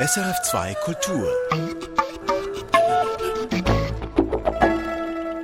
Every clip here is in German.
SRF2 Kultur.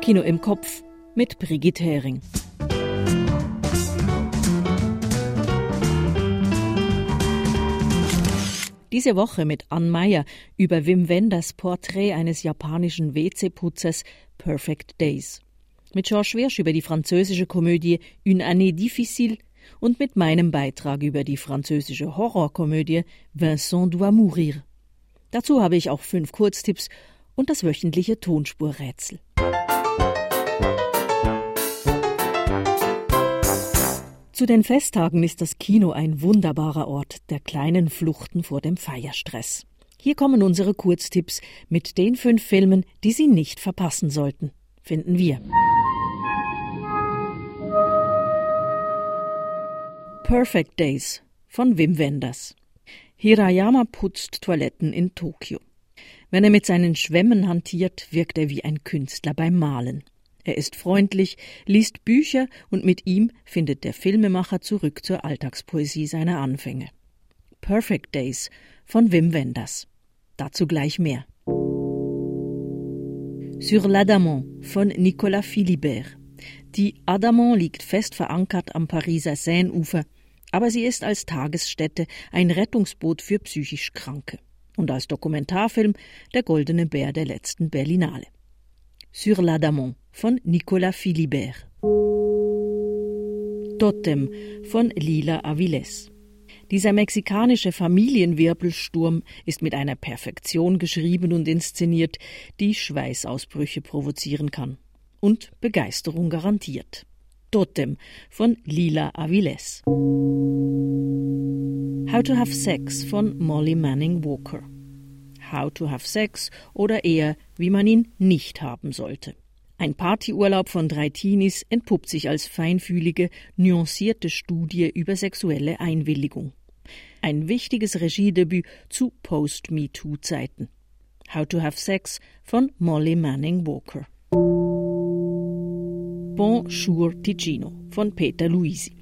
Kino im Kopf mit Brigitte Hering. Diese Woche mit Ann Meyer über Wim Wenders Porträt eines japanischen WC-Putzers Perfect Days. Mit Georges Wirsch über die französische Komödie Une année difficile und mit meinem Beitrag über die französische Horrorkomödie Vincent doit mourir. Dazu habe ich auch fünf Kurztipps und das wöchentliche Tonspurrätsel. Zu den Festtagen ist das Kino ein wunderbarer Ort der kleinen Fluchten vor dem Feierstress. Hier kommen unsere Kurztipps mit den fünf Filmen, die Sie nicht verpassen sollten, finden wir. Perfect Days von Wim Wenders. Hirayama putzt Toiletten in Tokio. Wenn er mit seinen Schwämmen hantiert, wirkt er wie ein Künstler beim Malen. Er ist freundlich, liest Bücher und mit ihm findet der Filmemacher zurück zur Alltagspoesie seiner Anfänge. Perfect Days von Wim Wenders. Dazu gleich mehr. Sur l'Adamant von Nicolas Philibert. Die Adamant liegt fest verankert am Pariser Seineufer, aber sie ist als Tagesstätte ein Rettungsboot für psychisch Kranke und als Dokumentarfilm der Goldene Bär der letzten Berlinale. Sur l'Adamant von Nicolas Philibert. Totem von Lila Aviles. Dieser mexikanische Familienwirbelsturm ist mit einer Perfektion geschrieben und inszeniert, die Schweißausbrüche provozieren kann und Begeisterung garantiert. Totem von Lila Aviles. How to Have Sex von Molly Manning Walker. How to Have Sex oder eher, wie man ihn nicht haben sollte. Ein Partyurlaub von drei Teenies entpuppt sich als feinfühlige, nuancierte Studie über sexuelle Einwilligung. Ein wichtiges Regiedebüt zu Post-MeToo-Zeiten. How to Have Sex von Molly Manning Walker. Bonjour Ticino von Peter Luisi.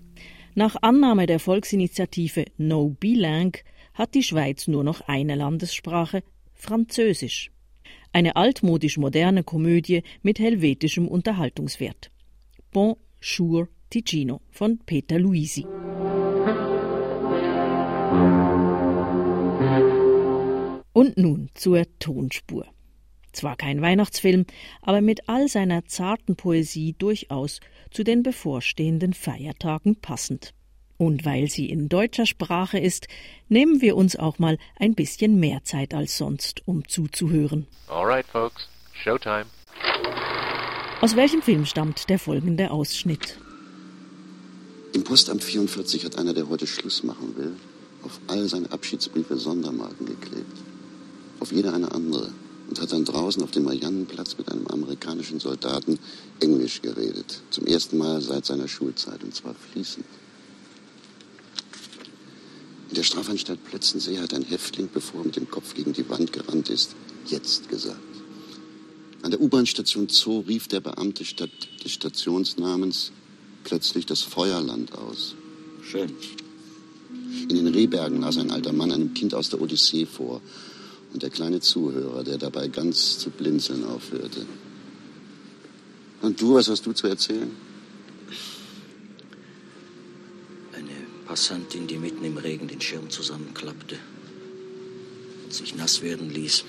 Nach Annahme der Volksinitiative No Bilang hat die Schweiz nur noch eine Landessprache, Französisch eine altmodisch moderne Komödie mit helvetischem Unterhaltungswert. Bonjour Ticino von Peter Luisi. Und nun zur Tonspur. Zwar kein Weihnachtsfilm, aber mit all seiner zarten Poesie durchaus zu den bevorstehenden Feiertagen passend. Und weil sie in deutscher Sprache ist, nehmen wir uns auch mal ein bisschen mehr Zeit als sonst, um zuzuhören. Alright, folks, Showtime. Aus welchem Film stammt der folgende Ausschnitt? Im Postamt 44 hat einer, der heute Schluss machen will, auf all seine Abschiedsbriefe Sondermarken geklebt. Auf jeder eine andere. Und hat dann draußen auf dem Mariannenplatz mit einem amerikanischen Soldaten Englisch geredet. Zum ersten Mal seit seiner Schulzeit, und zwar fließend. In der Strafanstalt Plötzensee hat ein Häftling, bevor er mit dem Kopf gegen die Wand gerannt ist, jetzt gesagt. An der U-Bahn-Station Zoo rief der Beamte statt des Stationsnamens plötzlich das Feuerland aus. Schön. In den Rehbergen las ein alter Mann einem Kind aus der Odyssee vor. Und der kleine Zuhörer, der dabei ganz zu blinzeln aufhörte. Und du, was hast du zu erzählen? Passantin, die mitten im Regen den Schirm zusammenklappte und sich nass werden ließ.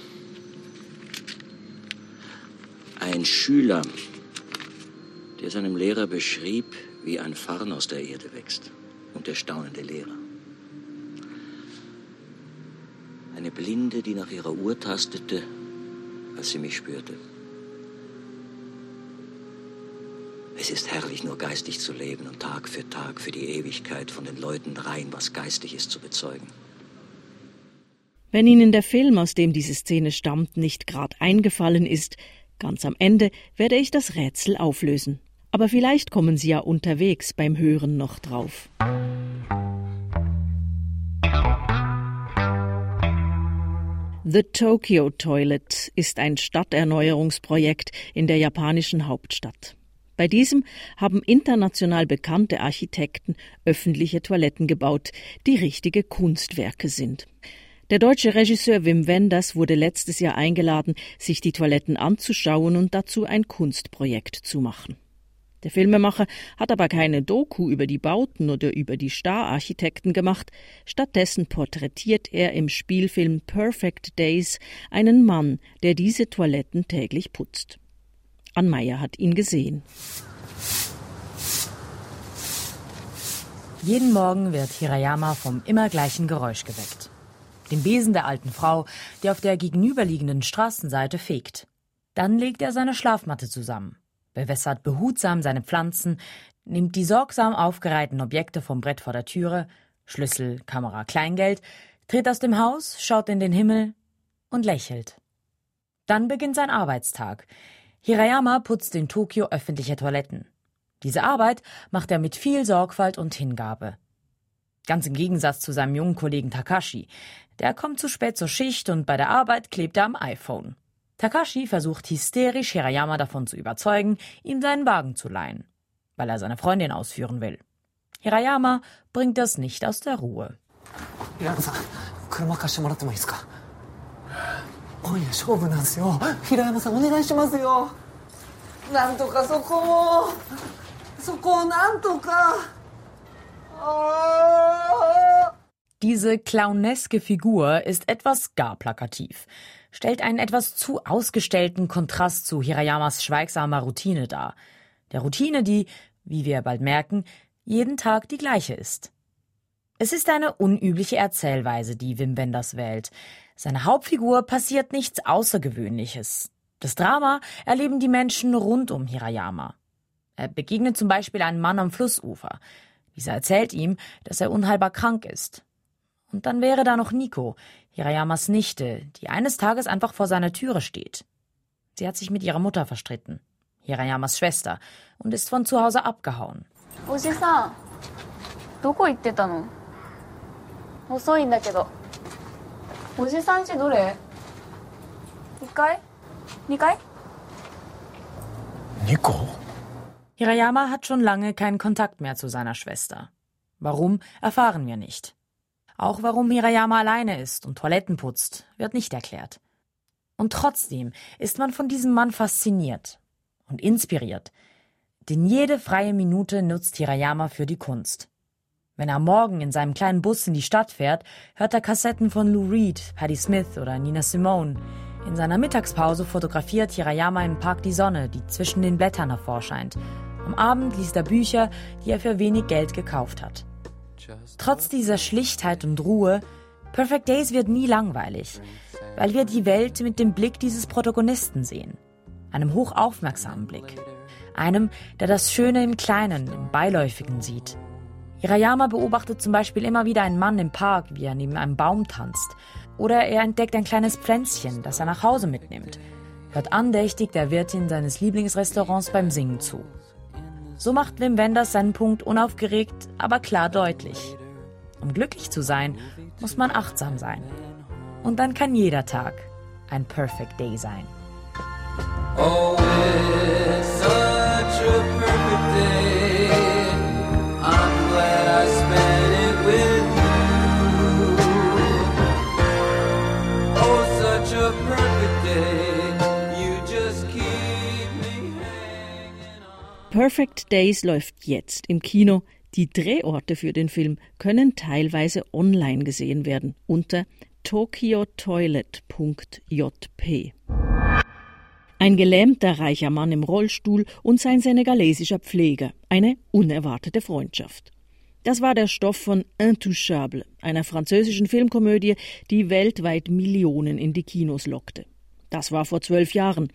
Ein Schüler, der seinem Lehrer beschrieb, wie ein Farn aus der Erde wächst und der staunende Lehrer. Eine Blinde, die nach ihrer Uhr tastete, als sie mich spürte. Es ist herrlich, nur geistig zu leben und Tag für Tag für die Ewigkeit von den Leuten rein, was geistig ist, zu bezeugen. Wenn Ihnen der Film, aus dem diese Szene stammt, nicht gerade eingefallen ist, ganz am Ende werde ich das Rätsel auflösen. Aber vielleicht kommen Sie ja unterwegs beim Hören noch drauf. The Tokyo Toilet ist ein Stadterneuerungsprojekt in der japanischen Hauptstadt. Bei diesem haben international bekannte Architekten öffentliche Toiletten gebaut, die richtige Kunstwerke sind. Der deutsche Regisseur Wim Wenders wurde letztes Jahr eingeladen, sich die Toiletten anzuschauen und dazu ein Kunstprojekt zu machen. Der Filmemacher hat aber keine Doku über die Bauten oder über die Stararchitekten gemacht, stattdessen porträtiert er im Spielfilm Perfect Days einen Mann, der diese Toiletten täglich putzt. Ann Meyer hat ihn gesehen. Jeden Morgen wird Hirayama vom immer gleichen Geräusch geweckt dem Besen der alten Frau, die auf der gegenüberliegenden Straßenseite fegt. Dann legt er seine Schlafmatte zusammen, bewässert behutsam seine Pflanzen, nimmt die sorgsam aufgereihten Objekte vom Brett vor der Türe, Schlüssel, Kamera, Kleingeld, tritt aus dem Haus, schaut in den Himmel und lächelt. Dann beginnt sein Arbeitstag. Hirayama putzt in Tokio öffentliche Toiletten. Diese Arbeit macht er mit viel Sorgfalt und Hingabe. Ganz im Gegensatz zu seinem jungen Kollegen Takashi. Der kommt zu spät zur Schicht und bei der Arbeit klebt er am iPhone. Takashi versucht hysterisch Hirayama davon zu überzeugen, ihm seinen Wagen zu leihen, weil er seine Freundin ausführen will. Hirayama bringt das nicht aus der Ruhe. Diese clowneske Figur ist etwas gar plakativ stellt einen etwas zu ausgestellten Kontrast zu Hirayamas schweigsamer Routine dar. Der Routine, die, wie wir bald merken, jeden Tag die gleiche ist. Es ist eine unübliche Erzählweise, die Wim Wenders wählt. Seiner Hauptfigur passiert nichts Außergewöhnliches. Das Drama erleben die Menschen rund um Hirayama. Er begegnet zum Beispiel einem Mann am Flussufer. Dieser erzählt ihm, dass er unheilbar krank ist. Und dann wäre da noch Nico, Hirayamas Nichte, die eines Tages einfach vor seiner Türe steht. Sie hat sich mit ihrer Mutter verstritten, Hirayamas Schwester, und ist von zu Hause abgehauen. Oji-san, どこ行ってたの遅いんだけど。おじさんちどれ ?1 階 ?2 階 Nico? Hirayama hat schon lange keinen Kontakt mehr zu seiner Schwester. Warum, erfahren wir nicht. Auch warum Hirayama alleine ist und Toiletten putzt, wird nicht erklärt. Und trotzdem ist man von diesem Mann fasziniert und inspiriert. Denn jede freie Minute nutzt Hirayama für die Kunst. Wenn er Morgen in seinem kleinen Bus in die Stadt fährt, hört er Kassetten von Lou Reed, Patti Smith oder Nina Simone. In seiner Mittagspause fotografiert Hirayama im Park die Sonne, die zwischen den Blättern hervorscheint am Abend liest er Bücher, die er für wenig Geld gekauft hat. Trotz dieser Schlichtheit und Ruhe, Perfect Days wird nie langweilig, weil wir die Welt mit dem Blick dieses Protagonisten sehen. Einem hochaufmerksamen Blick. Einem, der das Schöne im Kleinen, im Beiläufigen sieht. Hirayama beobachtet zum Beispiel immer wieder einen Mann im Park, wie er neben einem Baum tanzt. Oder er entdeckt ein kleines Pflänzchen, das er nach Hause mitnimmt. Hört andächtig der Wirtin seines Lieblingsrestaurants beim Singen zu. So macht Wim Wenders seinen Punkt unaufgeregt, aber klar deutlich. Um glücklich zu sein, muss man achtsam sein. Und dann kann jeder Tag ein Perfect Day sein. Oh, Perfect Days läuft jetzt im Kino. Die Drehorte für den Film können teilweise online gesehen werden unter tokyotoilet.jp. Ein gelähmter reicher Mann im Rollstuhl und sein senegalesischer Pfleger. Eine unerwartete Freundschaft. Das war der Stoff von Intouchable, einer französischen Filmkomödie, die weltweit Millionen in die Kinos lockte. Das war vor zwölf Jahren.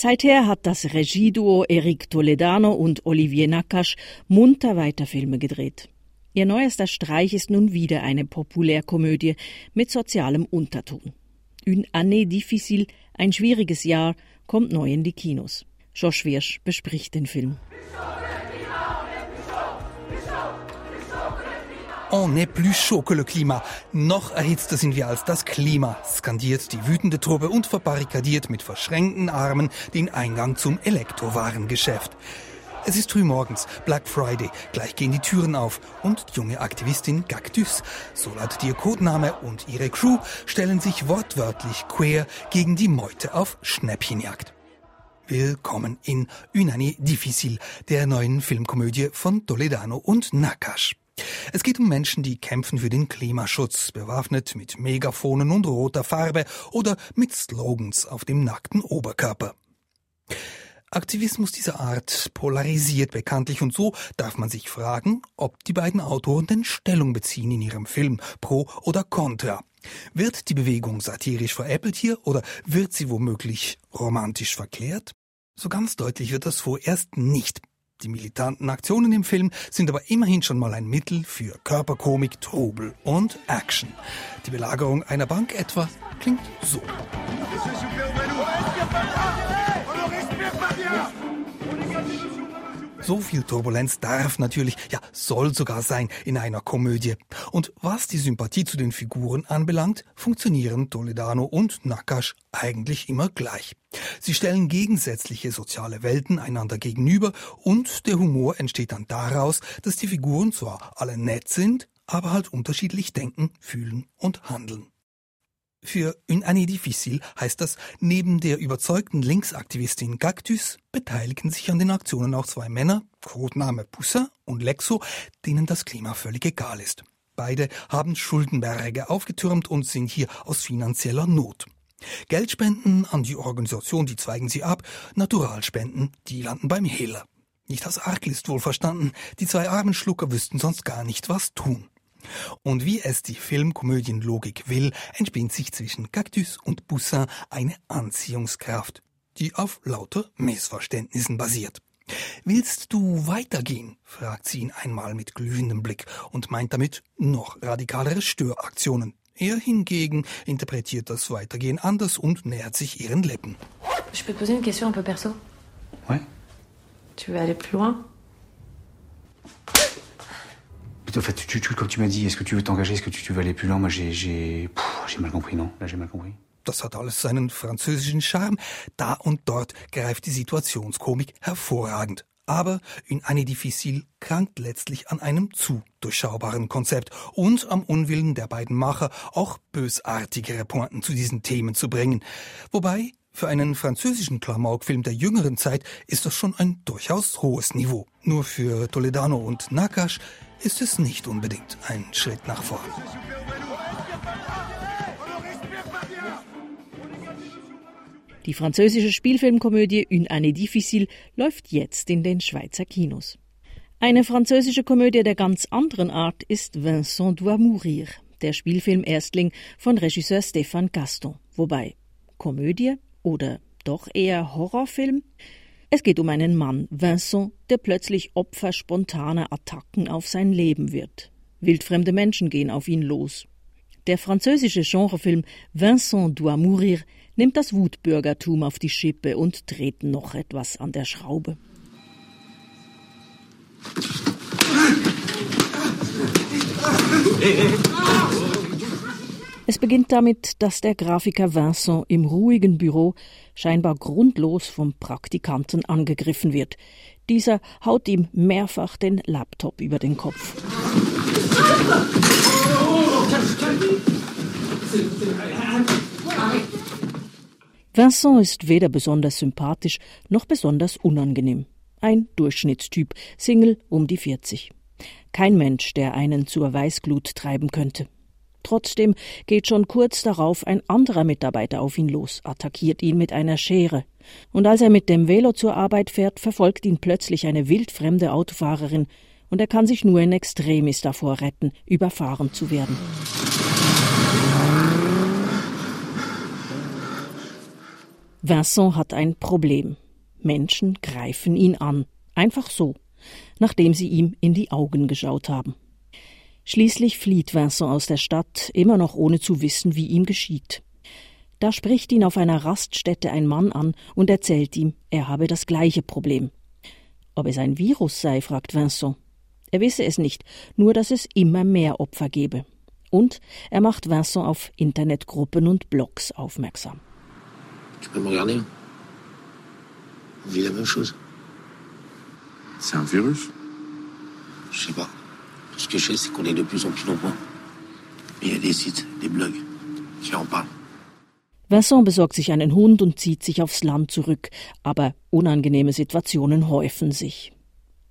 Seither hat das Regieduo Eric Toledano und Olivier Nakash munter weiter Filme gedreht. Ihr neuester Streich ist nun wieder eine Populärkomödie mit sozialem Unterton. Une année difficile, ein schwieriges Jahr, kommt neu in die Kinos. Josh Wirsch bespricht den Film. On est plus chaud que le Klima. Noch erhitzter sind wir als das Klima, skandiert die wütende Truppe und verbarrikadiert mit verschränkten Armen den Eingang zum Elektrowarengeschäft. Es ist früh morgens, Black Friday, gleich gehen die Türen auf und junge Aktivistin Cactus, so lautet ihr Codename und ihre Crew, stellen sich wortwörtlich quer gegen die Meute auf Schnäppchenjagd. Willkommen in Unani Difficile, der neuen Filmkomödie von Toledano und Nakash. Es geht um Menschen, die kämpfen für den Klimaschutz, bewaffnet mit Megafonen und roter Farbe oder mit Slogans auf dem nackten Oberkörper. Aktivismus dieser Art polarisiert bekanntlich und so darf man sich fragen, ob die beiden Autoren denn Stellung beziehen in ihrem Film, pro oder contra. Wird die Bewegung satirisch veräppelt hier oder wird sie womöglich romantisch verklärt? So ganz deutlich wird das vorerst nicht. Die militanten Aktionen im Film sind aber immerhin schon mal ein Mittel für Körperkomik, Trubel und Action. Die Belagerung einer Bank etwa klingt so. So viel Turbulenz darf natürlich, ja, soll sogar sein in einer Komödie. Und was die Sympathie zu den Figuren anbelangt, funktionieren Toledano und Nakash eigentlich immer gleich. Sie stellen gegensätzliche soziale Welten einander gegenüber und der Humor entsteht dann daraus, dass die Figuren zwar alle nett sind, aber halt unterschiedlich denken, fühlen und handeln. Für une année difficile heißt das, neben der überzeugten Linksaktivistin Cactus beteiligen sich an den Aktionen auch zwei Männer, Codename Poussin und Lexo, denen das Klima völlig egal ist. Beide haben Schuldenberge aufgetürmt und sind hier aus finanzieller Not. Geldspenden an die Organisation, die zweigen sie ab, Naturalspenden, die landen beim Hehler. Nicht aus Arglist wohl verstanden, die zwei armen Schlucker wüssten sonst gar nicht, was tun. Und wie es die Filmkomödienlogik will, entspinnt sich zwischen Cactus und Poussin eine Anziehungskraft, die auf lauter Missverständnissen basiert. Willst du weitergehen? fragt sie ihn einmal mit glühendem Blick und meint damit noch radikalere Störaktionen. Er hingegen interpretiert das Weitergehen anders und nähert sich ihren Lippen. Je peux te poser une question un peu perso? Ouais. Tu veux aller plus loin? En fait, tu, tu, comme tu m'as dit, est-ce que tu veux t'engager, est-ce que tu, tu, veux aller plus loin Moi, j'ai, mal compris, non Là, j'ai mal compris. Das hat alles seinen französischen Charme. Da und dort greift die Situationskomik hervorragend. Aber in Annie Difficile krankt letztlich an einem zu durchschaubaren Konzept und am Unwillen der beiden Macher, auch bösartigere Pointen zu diesen Themen zu bringen. Wobei, für einen französischen Klamaukfilm der jüngeren Zeit ist das schon ein durchaus hohes Niveau. Nur für Toledano und Nakash ist es nicht unbedingt ein Schritt nach vorn. Die französische Spielfilmkomödie Une année difficile läuft jetzt in den Schweizer Kinos. Eine französische Komödie der ganz anderen Art ist Vincent doit mourir, der Spielfilm-Erstling von Regisseur Stéphane Gaston. Wobei Komödie oder doch eher Horrorfilm? Es geht um einen Mann, Vincent, der plötzlich Opfer spontaner Attacken auf sein Leben wird. Wildfremde Menschen gehen auf ihn los. Der französische Genrefilm Vincent doit mourir nimmt das Wutbürgertum auf die Schippe und dreht noch etwas an der Schraube. Es beginnt damit, dass der Grafiker Vincent im ruhigen Büro scheinbar grundlos vom Praktikanten angegriffen wird. Dieser haut ihm mehrfach den Laptop über den Kopf. Vincent ist weder besonders sympathisch noch besonders unangenehm. Ein Durchschnittstyp, Single um die 40. Kein Mensch, der einen zur Weißglut treiben könnte. Trotzdem geht schon kurz darauf ein anderer Mitarbeiter auf ihn los, attackiert ihn mit einer Schere. Und als er mit dem Velo zur Arbeit fährt, verfolgt ihn plötzlich eine wildfremde Autofahrerin, und er kann sich nur in Extremis davor retten, überfahren zu werden. Vincent hat ein Problem. Menschen greifen ihn an, einfach so, nachdem sie ihm in die Augen geschaut haben. Schließlich flieht Vincent aus der Stadt, immer noch ohne zu wissen, wie ihm geschieht. Da spricht ihn auf einer Raststätte ein Mann an und erzählt ihm, er habe das gleiche Problem. Ob es ein Virus sei, fragt Vincent. Er wisse es nicht, nur dass es immer mehr Opfer gebe. Und er macht Vincent auf Internetgruppen und Blogs aufmerksam. Tu peux me regarder On vit la même chose. C'est un virus Je sais pas. Ce que je sais, c'est qu'on est de plus en plus nombreux. Il y a des sites, des blogs qui en parlent. Vincent besorgt sich einen Hund und zieht sich aufs Land zurück, aber unangenehme Situationen häufen sich.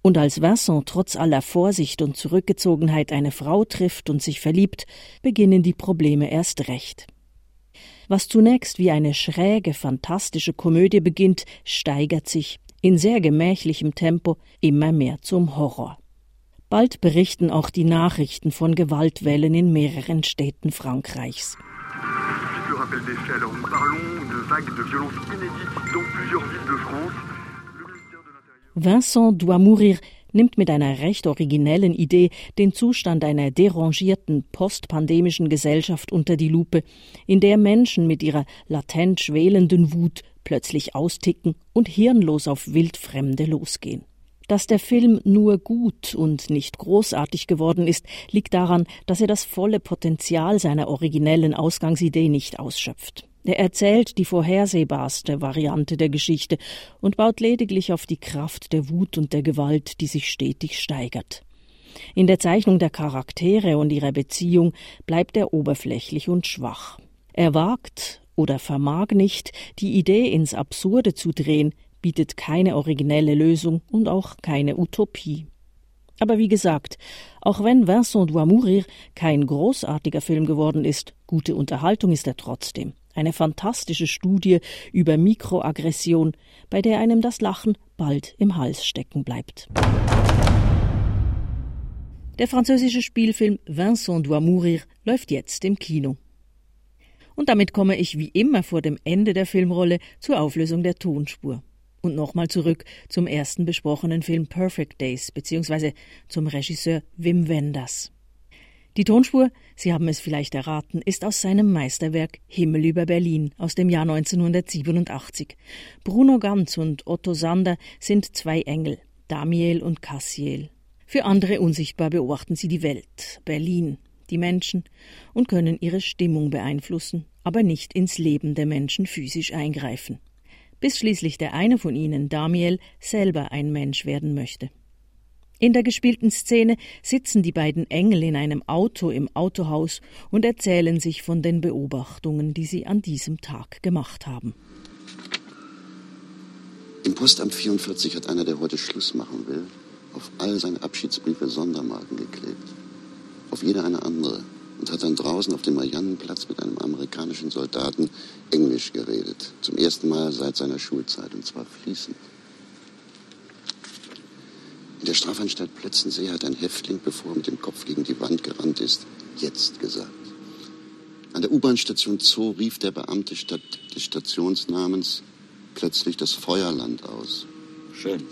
Und als Vincent trotz aller Vorsicht und Zurückgezogenheit eine Frau trifft und sich verliebt, beginnen die Probleme erst recht. Was zunächst wie eine schräge, fantastische Komödie beginnt, steigert sich in sehr gemächlichem Tempo immer mehr zum Horror. Bald berichten auch die Nachrichten von Gewaltwellen in mehreren Städten Frankreichs. Vincent doit mourir nimmt mit einer recht originellen Idee den Zustand einer derangierten postpandemischen Gesellschaft unter die Lupe, in der Menschen mit ihrer latent schwelenden Wut plötzlich austicken und hirnlos auf Wildfremde losgehen. Dass der Film nur gut und nicht großartig geworden ist, liegt daran, dass er das volle Potenzial seiner originellen Ausgangsidee nicht ausschöpft. Er erzählt die vorhersehbarste Variante der Geschichte und baut lediglich auf die Kraft der Wut und der Gewalt, die sich stetig steigert. In der Zeichnung der Charaktere und ihrer Beziehung bleibt er oberflächlich und schwach. Er wagt oder vermag nicht, die Idee ins Absurde zu drehen, bietet keine originelle Lösung und auch keine Utopie. Aber wie gesagt, auch wenn Vincent doit mourir kein großartiger Film geworden ist, gute Unterhaltung ist er trotzdem. Eine fantastische Studie über Mikroaggression, bei der einem das Lachen bald im Hals stecken bleibt. Der französische Spielfilm Vincent doit mourir läuft jetzt im Kino. Und damit komme ich wie immer vor dem Ende der Filmrolle zur Auflösung der Tonspur. Und nochmal zurück zum ersten besprochenen Film Perfect Days, beziehungsweise zum Regisseur Wim Wenders. Die Tonspur, Sie haben es vielleicht erraten, ist aus seinem Meisterwerk Himmel über Berlin aus dem Jahr 1987. Bruno Ganz und Otto Sander sind zwei Engel, Damiel und Cassiel. Für andere unsichtbar beobachten sie die Welt, Berlin, die Menschen und können ihre Stimmung beeinflussen, aber nicht ins Leben der Menschen physisch eingreifen bis schließlich der eine von ihnen, Damiel, selber ein Mensch werden möchte. In der gespielten Szene sitzen die beiden Engel in einem Auto im Autohaus und erzählen sich von den Beobachtungen, die sie an diesem Tag gemacht haben. Im Postamt 44 hat einer, der heute Schluss machen will, auf all seine Abschiedsbriefe Sondermarken geklebt. Auf jede eine andere und hat dann draußen auf dem Mariannenplatz mit einem amerikanischen Soldaten Englisch geredet. Zum ersten Mal seit seiner Schulzeit und zwar fließend. In der Strafanstalt Plötzensee hat ein Häftling, bevor er mit dem Kopf gegen die Wand gerannt ist, jetzt gesagt. An der U-Bahn-Station Zoo rief der Beamte statt des Stationsnamens plötzlich das Feuerland aus. Schön.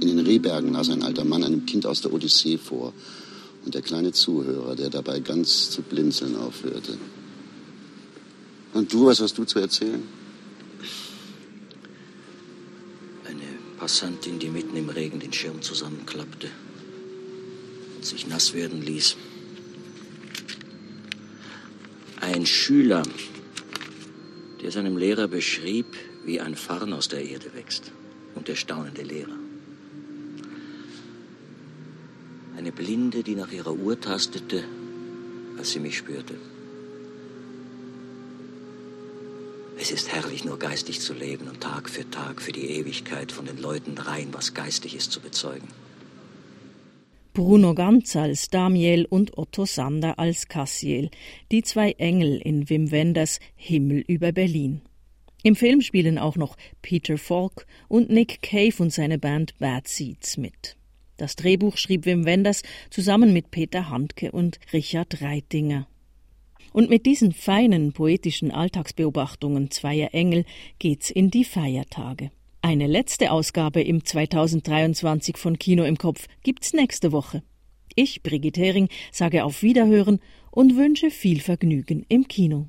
In den Rehbergen las ein alter Mann einem Kind aus der Odyssee vor und der kleine Zuhörer, der dabei ganz zu blinzeln aufhörte. Und du, was hast du zu erzählen? Eine Passantin, die mitten im Regen den Schirm zusammenklappte und sich nass werden ließ. Ein Schüler, der seinem Lehrer beschrieb, wie ein Farn aus der Erde wächst. Und der staunende Lehrer. Eine Blinde, die nach ihrer Uhr tastete, als sie mich spürte. Es ist herrlich, nur geistig zu leben und Tag für Tag für die Ewigkeit von den Leuten rein, was geistig ist, zu bezeugen. Bruno Ganz als Damiel und Otto Sander als Cassiel, die zwei Engel in Wim Wenders Himmel über Berlin. Im Film spielen auch noch Peter Falk und Nick Cave und seine Band Bad Seeds mit. Das Drehbuch schrieb Wim Wenders zusammen mit Peter Handke und Richard Reitinger. Und mit diesen feinen poetischen Alltagsbeobachtungen zweier Engel geht's in die Feiertage. Eine letzte Ausgabe im 2023 von Kino im Kopf gibt's nächste Woche. Ich, Brigitte Hering, sage auf Wiederhören und wünsche viel Vergnügen im Kino.